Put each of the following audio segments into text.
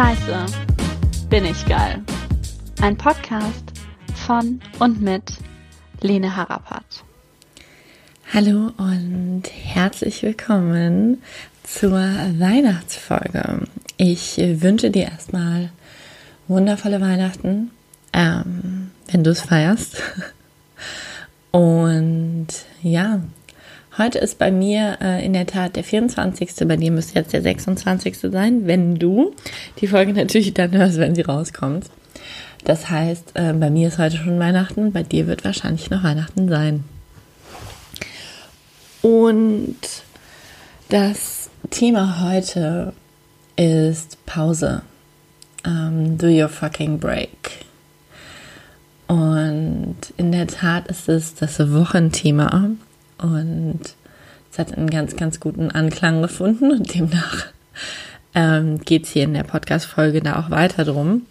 Scheiße, bin ich geil. Ein Podcast von und mit Lene Harapat. Hallo und herzlich willkommen zur Weihnachtsfolge. Ich wünsche dir erstmal wundervolle Weihnachten, ähm, wenn du es feierst. Und ja, Heute ist bei mir äh, in der Tat der 24. Bei dir müsste jetzt der 26. sein, wenn du die Folge natürlich dann hörst, wenn sie rauskommt. Das heißt, äh, bei mir ist heute schon Weihnachten, bei dir wird wahrscheinlich noch Weihnachten sein. Und das Thema heute ist Pause. Um, ähm, do your fucking break. Und in der Tat ist es das Wochenthema. Und es hat einen ganz, ganz guten Anklang gefunden und demnach ähm, geht es hier in der Podcast-Folge da auch weiter drum.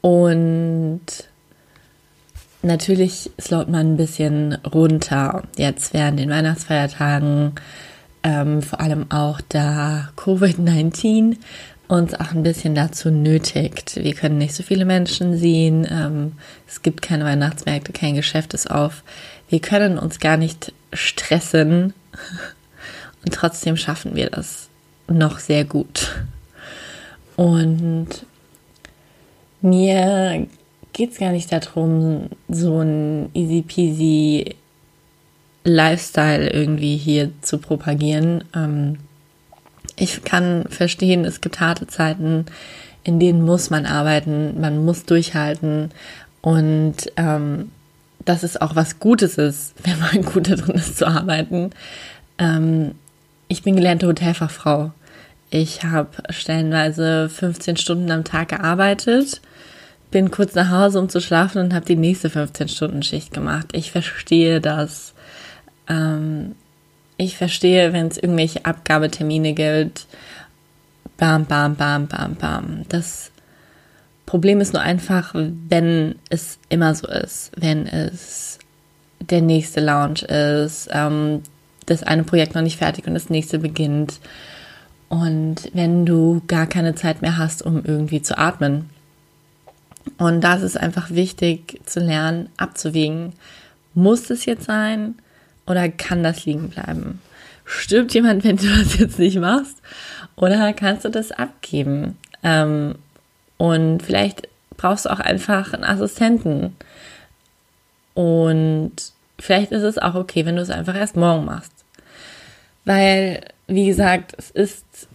Und natürlich slowt man ein bisschen runter jetzt während den Weihnachtsfeiertagen, ähm, vor allem auch da Covid-19 uns auch ein bisschen dazu nötigt. Wir können nicht so viele Menschen sehen, ähm, es gibt keine Weihnachtsmärkte, kein Geschäft ist auf wir können uns gar nicht stressen und trotzdem schaffen wir das noch sehr gut. Und mir geht es gar nicht darum, so ein easy peasy Lifestyle irgendwie hier zu propagieren. Ähm, ich kann verstehen, es gibt harte Zeiten, in denen muss man arbeiten, man muss durchhalten und ähm, dass es auch was Gutes ist, wenn man gut darin ist zu arbeiten. Ähm, ich bin gelernte Hotelfachfrau. Ich habe stellenweise 15 Stunden am Tag gearbeitet, bin kurz nach Hause, um zu schlafen und habe die nächste 15-Stunden-Schicht gemacht. Ich verstehe das. Ähm, ich verstehe, wenn es irgendwelche Abgabetermine gilt. Bam, bam, bam, bam, bam. Das Problem ist nur einfach, wenn es immer so ist, wenn es der nächste Launch ist, ähm, das eine Projekt noch nicht fertig und das nächste beginnt. Und wenn du gar keine Zeit mehr hast, um irgendwie zu atmen. Und da ist einfach wichtig zu lernen, abzuwägen. Muss es jetzt sein oder kann das liegen bleiben? Stirbt jemand, wenn du das jetzt nicht machst? Oder kannst du das abgeben? Ähm, und vielleicht brauchst du auch einfach einen Assistenten. Und vielleicht ist es auch okay, wenn du es einfach erst morgen machst. Weil, wie gesagt, es ist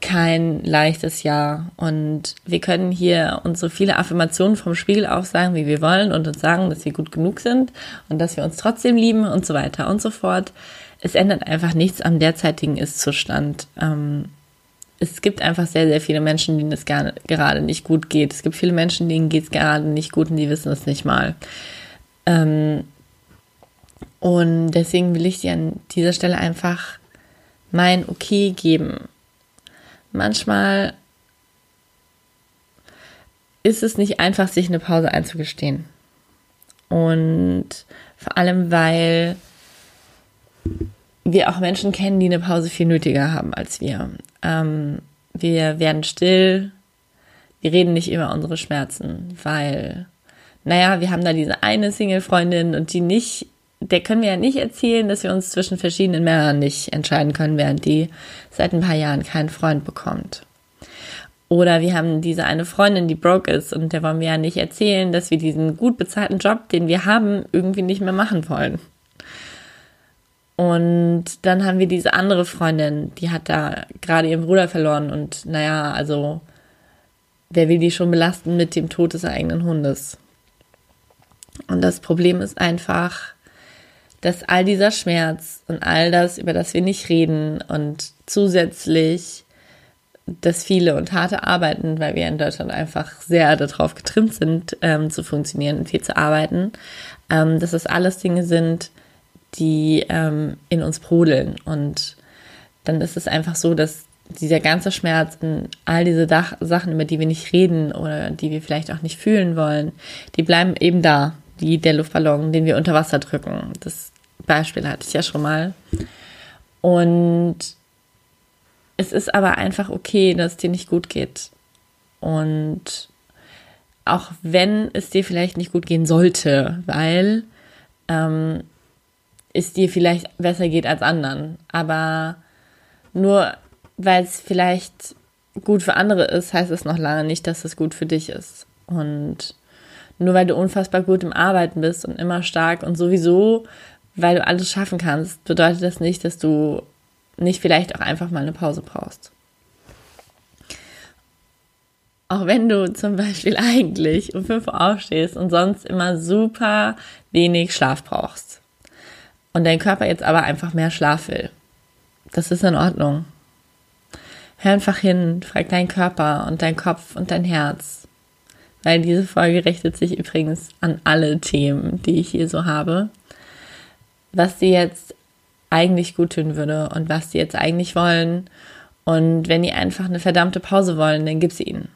kein leichtes Jahr und wir können hier uns so viele Affirmationen vom Spiegel aufsagen, wie wir wollen und uns sagen, dass wir gut genug sind und dass wir uns trotzdem lieben und so weiter und so fort. Es ändert einfach nichts am derzeitigen Ist-Zustand. Ähm, es gibt einfach sehr, sehr viele Menschen, denen es gar, gerade nicht gut geht. Es gibt viele Menschen, denen geht es gerade nicht gut und die wissen es nicht mal. Ähm, und deswegen will ich dir an dieser Stelle einfach mein Okay geben. Manchmal ist es nicht einfach, sich eine Pause einzugestehen. Und vor allem, weil wir auch Menschen kennen, die eine Pause viel nötiger haben als wir. Ähm, wir werden still. Wir reden nicht über unsere Schmerzen, weil, naja, wir haben da diese eine Single-Freundin und die nicht, der können wir ja nicht erzählen, dass wir uns zwischen verschiedenen Männern nicht entscheiden können, während die seit ein paar Jahren keinen Freund bekommt. Oder wir haben diese eine Freundin, die broke ist und der wollen wir ja nicht erzählen, dass wir diesen gut bezahlten Job, den wir haben, irgendwie nicht mehr machen wollen. Und dann haben wir diese andere Freundin, die hat da gerade ihren Bruder verloren und naja, also wer will die schon belasten mit dem Tod des eigenen Hundes? Und das Problem ist einfach, dass all dieser Schmerz und all das, über das wir nicht reden und zusätzlich das viele und harte Arbeiten, weil wir in Deutschland einfach sehr darauf getrimmt sind, ähm, zu funktionieren und viel zu arbeiten, ähm, dass das alles Dinge sind, die ähm, in uns brodeln. Und dann ist es einfach so, dass dieser ganze Schmerz und all diese Dach Sachen, über die wir nicht reden oder die wir vielleicht auch nicht fühlen wollen, die bleiben eben da, wie der Luftballon, den wir unter Wasser drücken. Das Beispiel hatte ich ja schon mal. Und es ist aber einfach okay, dass es dir nicht gut geht. Und auch wenn es dir vielleicht nicht gut gehen sollte, weil ähm, es dir vielleicht besser geht als anderen. Aber nur weil es vielleicht gut für andere ist, heißt es noch lange nicht, dass es gut für dich ist. Und nur weil du unfassbar gut im Arbeiten bist und immer stark und sowieso, weil du alles schaffen kannst, bedeutet das nicht, dass du nicht vielleicht auch einfach mal eine Pause brauchst. Auch wenn du zum Beispiel eigentlich um 5 Uhr aufstehst und sonst immer super wenig Schlaf brauchst. Und dein Körper jetzt aber einfach mehr Schlaf will. Das ist in Ordnung. Hör einfach hin, frag deinen Körper und dein Kopf und dein Herz. Weil diese Folge richtet sich übrigens an alle Themen, die ich hier so habe. Was sie jetzt eigentlich gut tun würde und was sie jetzt eigentlich wollen. Und wenn die einfach eine verdammte Pause wollen, dann gib sie ihnen.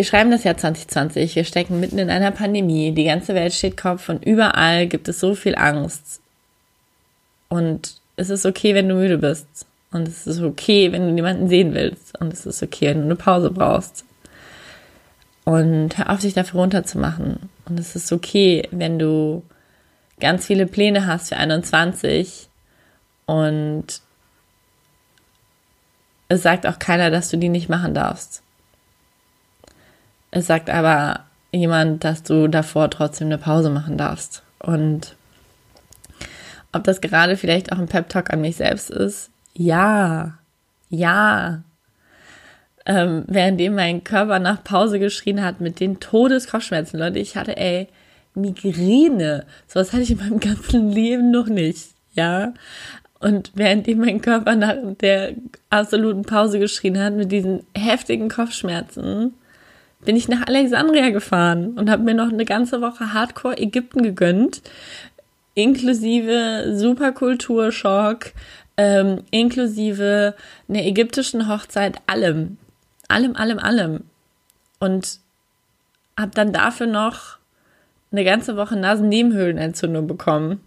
Wir schreiben das Jahr 2020, wir stecken mitten in einer Pandemie, die ganze Welt steht Kopf und überall gibt es so viel Angst. Und es ist okay, wenn du müde bist. Und es ist okay, wenn du niemanden sehen willst. Und es ist okay, wenn du eine Pause brauchst. Und hör auf, dich dafür runterzumachen. Und es ist okay, wenn du ganz viele Pläne hast für 21 und es sagt auch keiner, dass du die nicht machen darfst. Es sagt aber jemand, dass du davor trotzdem eine Pause machen darfst. Und ob das gerade vielleicht auch ein Pep-Talk an mich selbst ist? Ja, ja. Ähm, währenddem mein Körper nach Pause geschrien hat mit den Todeskopfschmerzen, Leute, ich hatte, ey, Migräne. Sowas hatte ich in meinem ganzen Leben noch nicht, ja. Und währenddem mein Körper nach der absoluten Pause geschrien hat mit diesen heftigen Kopfschmerzen, bin ich nach Alexandria gefahren und habe mir noch eine ganze Woche Hardcore Ägypten gegönnt, inklusive Superkulturschock, ähm, inklusive einer ägyptischen Hochzeit, allem, allem, allem, allem. Und habe dann dafür noch eine ganze Woche Nasennebenhöhlenentzündung bekommen,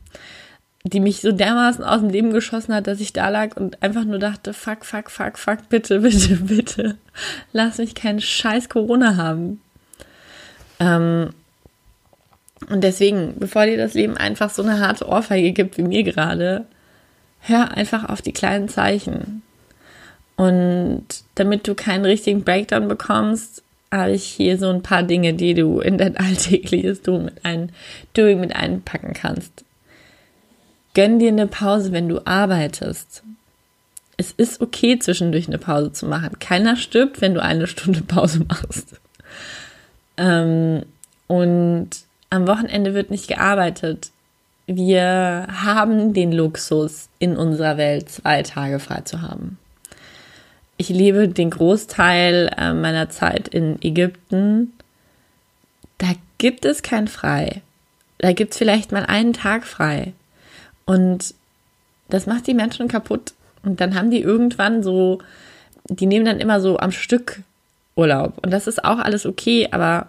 die mich so dermaßen aus dem Leben geschossen hat, dass ich da lag und einfach nur dachte, fuck, fuck, fuck, fuck, bitte, bitte, bitte, lass mich keinen scheiß Corona haben. Ähm, und deswegen, bevor dir das Leben einfach so eine harte Ohrfeige gibt wie mir gerade, hör einfach auf die kleinen Zeichen. Und damit du keinen richtigen Breakdown bekommst, habe ich hier so ein paar Dinge, die du in dein alltägliches Doing mit, Doing mit einpacken kannst. Gönn dir eine Pause, wenn du arbeitest. Es ist okay, zwischendurch eine Pause zu machen. Keiner stirbt, wenn du eine Stunde Pause machst. Ähm, und am Wochenende wird nicht gearbeitet. Wir haben den Luxus in unserer Welt, zwei Tage frei zu haben ich lebe den Großteil äh, meiner Zeit in Ägypten. Da gibt es kein Frei. Da gibt es vielleicht mal einen Tag frei. Und das macht die Menschen kaputt. Und dann haben die irgendwann so, die nehmen dann immer so am Stück Urlaub. Und das ist auch alles okay, aber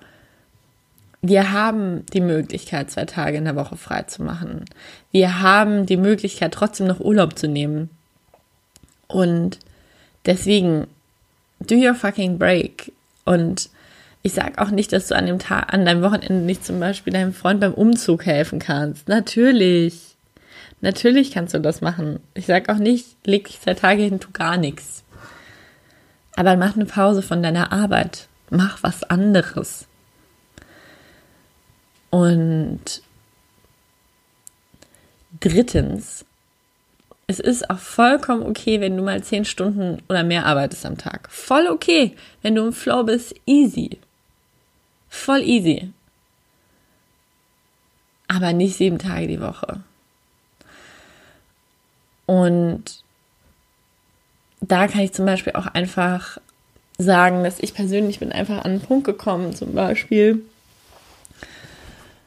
wir haben die Möglichkeit, zwei Tage in der Woche frei zu machen. Wir haben die Möglichkeit, trotzdem noch Urlaub zu nehmen. Und Deswegen, do your fucking break. Und ich sag auch nicht, dass du an dem Tag, an deinem Wochenende nicht zum Beispiel deinem Freund beim Umzug helfen kannst. Natürlich. Natürlich kannst du das machen. Ich sag auch nicht, leg dich zwei Tage hin, tu gar nichts. Aber mach eine Pause von deiner Arbeit. Mach was anderes. Und drittens, es ist auch vollkommen okay, wenn du mal zehn Stunden oder mehr arbeitest am Tag. Voll okay, wenn du im Flow bist, easy. Voll easy. Aber nicht sieben Tage die Woche. Und da kann ich zum Beispiel auch einfach sagen, dass ich persönlich bin einfach an einen Punkt gekommen, zum Beispiel,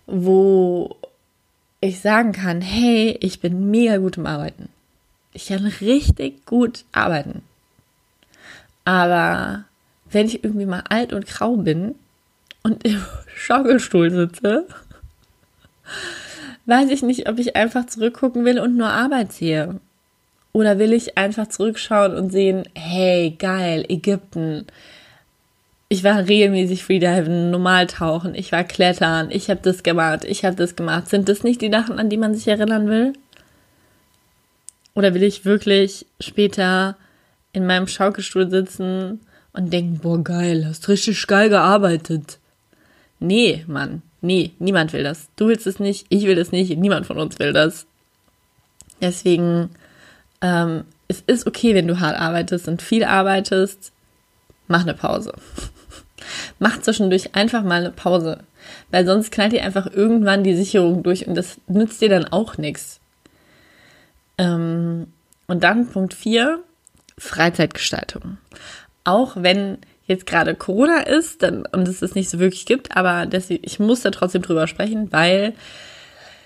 wo ich sagen kann, hey, ich bin mega gut im Arbeiten. Ich kann richtig gut arbeiten. Aber wenn ich irgendwie mal alt und grau bin und im Schaukelstuhl sitze, weiß ich nicht, ob ich einfach zurückgucken will und nur Arbeit sehe. Oder will ich einfach zurückschauen und sehen, hey, geil, Ägypten. Ich war regelmäßig Freediven, normal tauchen, ich war klettern, ich habe das gemacht, ich habe das gemacht. Sind das nicht die Sachen, an die man sich erinnern will? Oder will ich wirklich später in meinem Schaukelstuhl sitzen und denken, boah, geil, hast richtig geil gearbeitet? Nee, Mann, nee, niemand will das. Du willst es nicht, ich will das nicht, niemand von uns will das. Deswegen, ähm, es ist okay, wenn du hart arbeitest und viel arbeitest, mach eine Pause. mach zwischendurch einfach mal eine Pause. Weil sonst knallt dir einfach irgendwann die Sicherung durch und das nützt dir dann auch nichts. Ähm, und dann Punkt 4, Freizeitgestaltung. Auch wenn jetzt gerade Corona ist dann, und es es nicht so wirklich gibt, aber deswegen, ich muss da trotzdem drüber sprechen, weil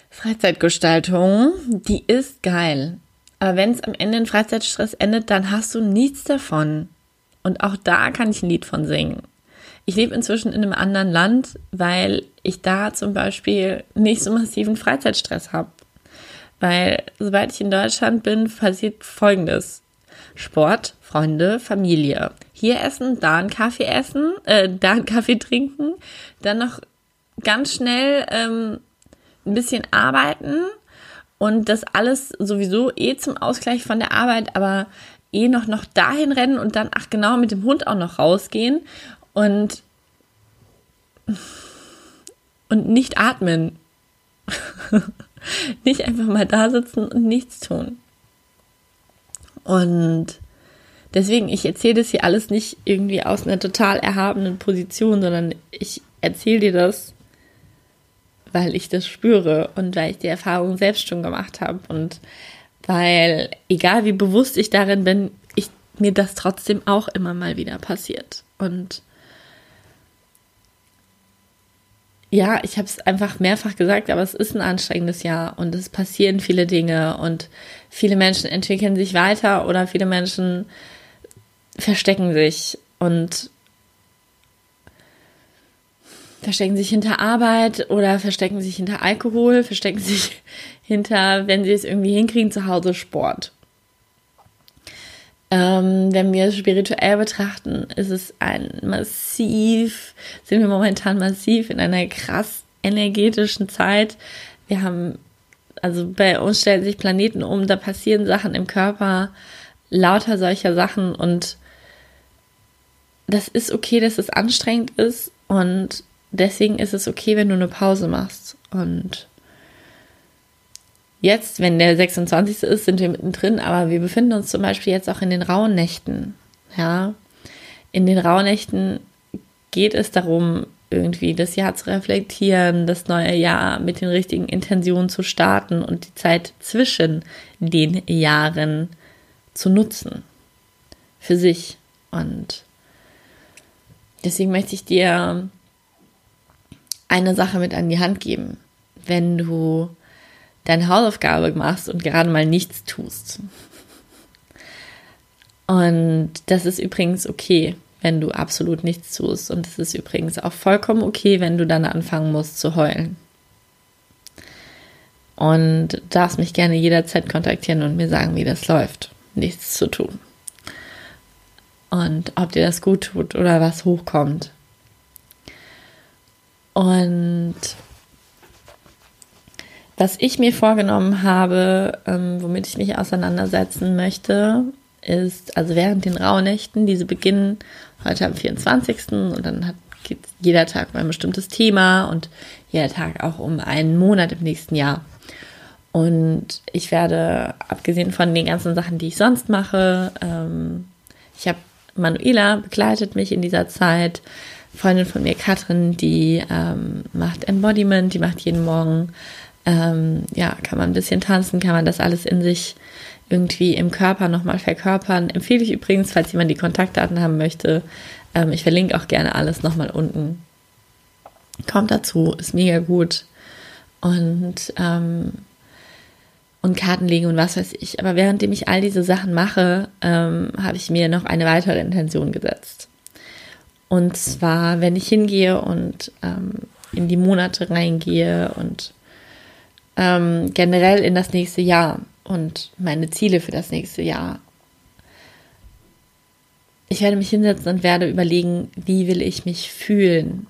Freizeitgestaltung, die ist geil. Aber wenn es am Ende in Freizeitstress endet, dann hast du nichts davon. Und auch da kann ich ein Lied von singen. Ich lebe inzwischen in einem anderen Land, weil ich da zum Beispiel nicht so massiven Freizeitstress habe. Weil sobald ich in Deutschland bin, passiert Folgendes. Sport, Freunde, Familie. Hier essen, da einen Kaffee essen, äh, da einen Kaffee trinken, dann noch ganz schnell ähm, ein bisschen arbeiten und das alles sowieso eh zum Ausgleich von der Arbeit, aber eh noch, noch dahin rennen und dann, ach genau, mit dem Hund auch noch rausgehen und, und nicht atmen. nicht einfach mal da sitzen und nichts tun. Und deswegen, ich erzähle das hier alles nicht irgendwie aus einer total erhabenen Position, sondern ich erzähle dir das, weil ich das spüre und weil ich die Erfahrung selbst schon gemacht habe und weil, egal wie bewusst ich darin bin, ich, mir das trotzdem auch immer mal wieder passiert. Und ja, ich habe es einfach mehrfach gesagt, aber es ist ein anstrengendes Jahr und es passieren viele Dinge und viele Menschen entwickeln sich weiter oder viele Menschen verstecken sich und verstecken sich hinter Arbeit oder verstecken sich hinter Alkohol, verstecken sich hinter, wenn sie es irgendwie hinkriegen, zu Hause Sport. Ähm, wenn wir es spirituell betrachten, ist es ein massiv, sind wir momentan massiv in einer krass energetischen Zeit. Wir haben, also bei uns stellen sich Planeten um, da passieren Sachen im Körper, lauter solcher Sachen und das ist okay, dass es anstrengend ist und deswegen ist es okay, wenn du eine Pause machst und Jetzt, wenn der 26. ist, sind wir mittendrin, aber wir befinden uns zum Beispiel jetzt auch in den rauen Nächten. Ja, in den rauen Nächten geht es darum, irgendwie das Jahr zu reflektieren, das neue Jahr mit den richtigen Intentionen zu starten und die Zeit zwischen den Jahren zu nutzen. Für sich. Und deswegen möchte ich dir eine Sache mit an die Hand geben. Wenn du deine Hausaufgabe machst und gerade mal nichts tust. Und das ist übrigens okay, wenn du absolut nichts tust. Und es ist übrigens auch vollkommen okay, wenn du dann anfangen musst zu heulen. Und darfst mich gerne jederzeit kontaktieren und mir sagen, wie das läuft, nichts zu tun. Und ob dir das gut tut oder was hochkommt. Und was ich mir vorgenommen habe, ähm, womit ich mich auseinandersetzen möchte, ist, also während den Rauhnächten, diese beginnen heute am 24. und dann hat, jeder Tag um ein bestimmtes Thema und jeder Tag auch um einen Monat im nächsten Jahr. Und ich werde, abgesehen von den ganzen Sachen, die ich sonst mache, ähm, ich habe Manuela begleitet mich in dieser Zeit, Freundin von mir, Katrin, die ähm, macht Embodiment, die macht jeden Morgen ähm, ja, kann man ein bisschen tanzen, kann man das alles in sich irgendwie im Körper nochmal verkörpern. Empfehle ich übrigens, falls jemand die Kontaktdaten haben möchte. Ähm, ich verlinke auch gerne alles nochmal unten. Kommt dazu, ist mega gut. Und, ähm, und Karten legen und was weiß ich. Aber währenddem ich all diese Sachen mache, ähm, habe ich mir noch eine weitere Intention gesetzt. Und zwar, wenn ich hingehe und ähm, in die Monate reingehe und ähm, generell in das nächste Jahr und meine Ziele für das nächste Jahr. Ich werde mich hinsetzen und werde überlegen, wie will ich mich fühlen.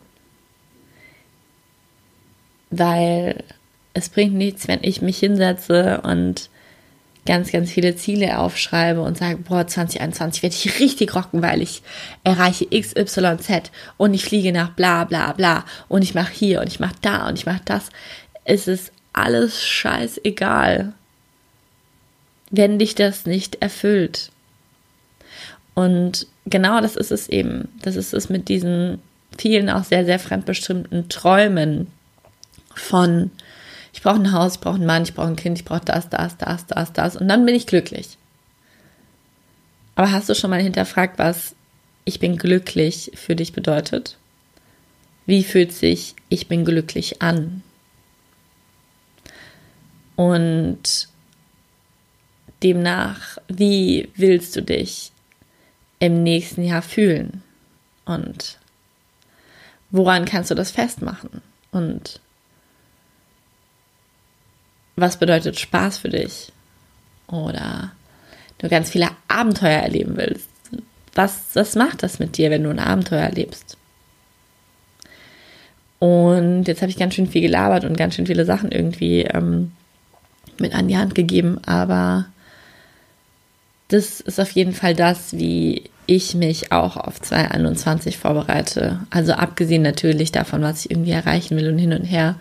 Weil es bringt nichts, wenn ich mich hinsetze und ganz, ganz viele Ziele aufschreibe und sage, boah, 2021 werde ich richtig rocken, weil ich erreiche XYZ und ich fliege nach bla bla bla und ich mache hier und ich mache da und ich mache das. Es ist alles scheißegal, wenn dich das nicht erfüllt. Und genau das ist es eben. Das ist es mit diesen vielen auch sehr, sehr fremdbestimmten Träumen von ich brauche ein Haus, ich brauche einen Mann, ich brauche ein Kind, ich brauche das, das, das, das, das und dann bin ich glücklich. Aber hast du schon mal hinterfragt, was ich bin glücklich für dich bedeutet? Wie fühlt sich ich bin glücklich an? Und demnach, wie willst du dich im nächsten Jahr fühlen? Und woran kannst du das festmachen? Und was bedeutet Spaß für dich? Oder du ganz viele Abenteuer erleben willst. Was, was macht das mit dir, wenn du ein Abenteuer erlebst? Und jetzt habe ich ganz schön viel gelabert und ganz schön viele Sachen irgendwie ähm, mit an die Hand gegeben, aber das ist auf jeden Fall das, wie ich mich auch auf 2021 vorbereite. Also abgesehen natürlich davon, was ich irgendwie erreichen will und hin und her,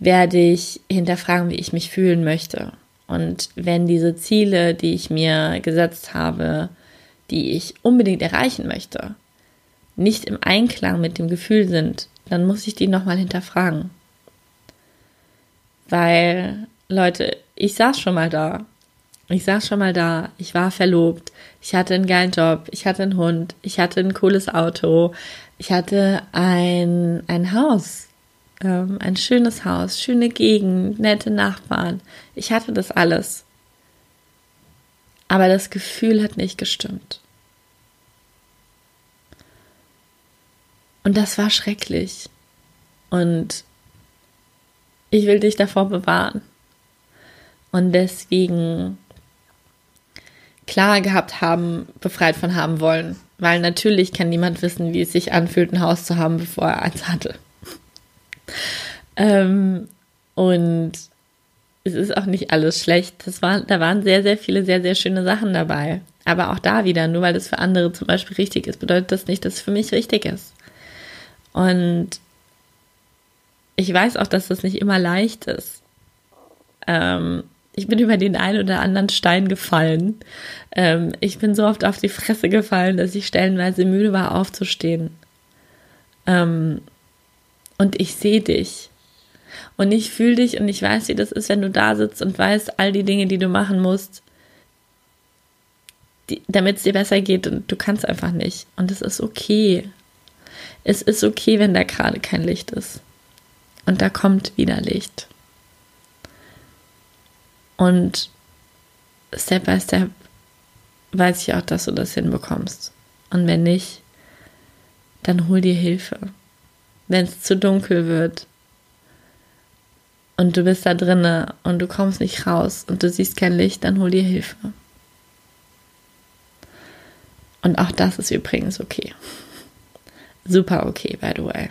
werde ich hinterfragen, wie ich mich fühlen möchte. Und wenn diese Ziele, die ich mir gesetzt habe, die ich unbedingt erreichen möchte, nicht im Einklang mit dem Gefühl sind, dann muss ich die nochmal hinterfragen. Weil, Leute, ich saß schon mal da. Ich saß schon mal da. Ich war verlobt. Ich hatte einen geilen Job. Ich hatte einen Hund. Ich hatte ein cooles Auto. Ich hatte ein, ein Haus ähm, ein schönes Haus, schöne Gegend, nette Nachbarn. Ich hatte das alles. Aber das Gefühl hat nicht gestimmt. Und das war schrecklich. Und ich will dich davor bewahren. Und deswegen klar gehabt haben, befreit von haben wollen. Weil natürlich kann niemand wissen, wie es sich anfühlt, ein Haus zu haben, bevor er eins hatte. Ähm, und es ist auch nicht alles schlecht. Das war, da waren sehr, sehr viele sehr, sehr schöne Sachen dabei. Aber auch da wieder, nur weil das für andere zum Beispiel richtig ist, bedeutet das nicht, dass es für mich richtig ist. Und ich weiß auch, dass das nicht immer leicht ist. Ähm, ich bin über den einen oder anderen Stein gefallen. Ähm, ich bin so oft auf die Fresse gefallen, dass ich stellenweise müde war, aufzustehen. Ähm, und ich sehe dich. Und ich fühle dich und ich weiß, wie das ist, wenn du da sitzt und weißt all die Dinge, die du machen musst, damit es dir besser geht und du kannst einfach nicht. Und es ist okay. Es ist okay, wenn da gerade kein Licht ist. Und da kommt wieder Licht. Und Step by Step weiß ich auch, dass du das hinbekommst. Und wenn nicht, dann hol dir Hilfe wenn es zu dunkel wird und du bist da drinne und du kommst nicht raus und du siehst kein Licht, dann hol dir Hilfe. Und auch das ist übrigens okay. Super okay, by the way.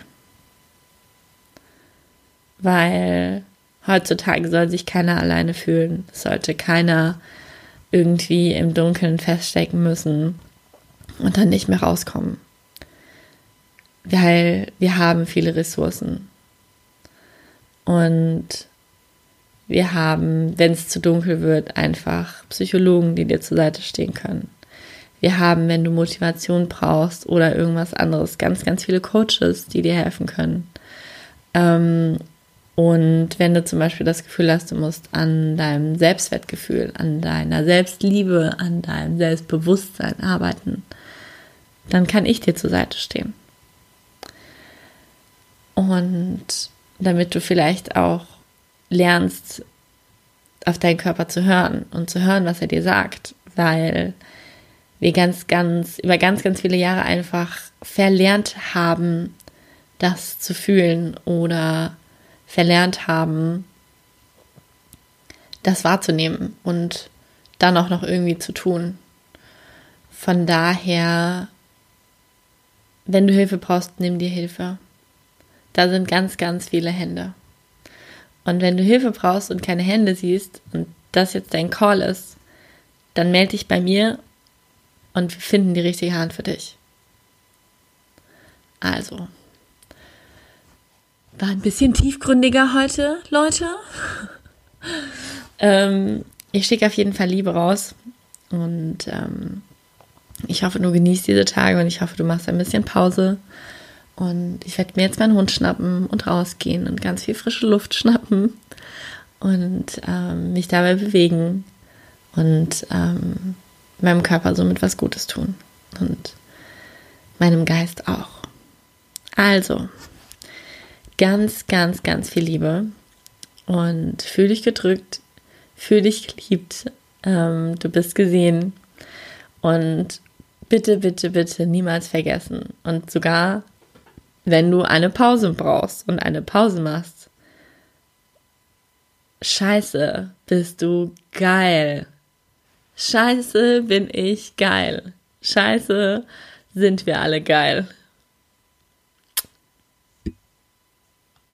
Weil heutzutage soll sich keiner alleine fühlen. Es sollte keiner irgendwie im Dunkeln feststecken müssen und dann nicht mehr rauskommen weil wir haben viele Ressourcen. Und wir haben, wenn es zu dunkel wird, einfach Psychologen, die dir zur Seite stehen können. Wir haben, wenn du Motivation brauchst oder irgendwas anderes, ganz, ganz viele Coaches, die dir helfen können. Ähm, und wenn du zum Beispiel das Gefühl hast, du musst an deinem Selbstwertgefühl, an deiner Selbstliebe, an deinem Selbstbewusstsein arbeiten, dann kann ich dir zur Seite stehen. Und damit du vielleicht auch lernst, auf deinen Körper zu hören und zu hören, was er dir sagt, weil wir ganz, ganz, über ganz, ganz viele Jahre einfach verlernt haben, das zu fühlen oder verlernt haben, das wahrzunehmen und dann auch noch irgendwie zu tun. Von daher, wenn du Hilfe brauchst, nimm dir Hilfe. Da sind ganz, ganz viele Hände. Und wenn du Hilfe brauchst und keine Hände siehst und das jetzt dein Call ist, dann melde dich bei mir und wir finden die richtige Hand für dich. Also, war ein bisschen tiefgründiger heute, Leute. ähm, ich schicke auf jeden Fall Liebe raus und ähm, ich hoffe, du genießt diese Tage und ich hoffe, du machst ein bisschen Pause. Und ich werde mir jetzt meinen Hund schnappen und rausgehen und ganz viel frische Luft schnappen und ähm, mich dabei bewegen und ähm, meinem Körper somit was Gutes tun und meinem Geist auch. Also, ganz, ganz, ganz viel Liebe und fühl dich gedrückt, fühl dich geliebt, ähm, du bist gesehen und bitte, bitte, bitte niemals vergessen und sogar wenn du eine Pause brauchst und eine Pause machst, Scheiße, bist du geil. Scheiße, bin ich geil. Scheiße, sind wir alle geil.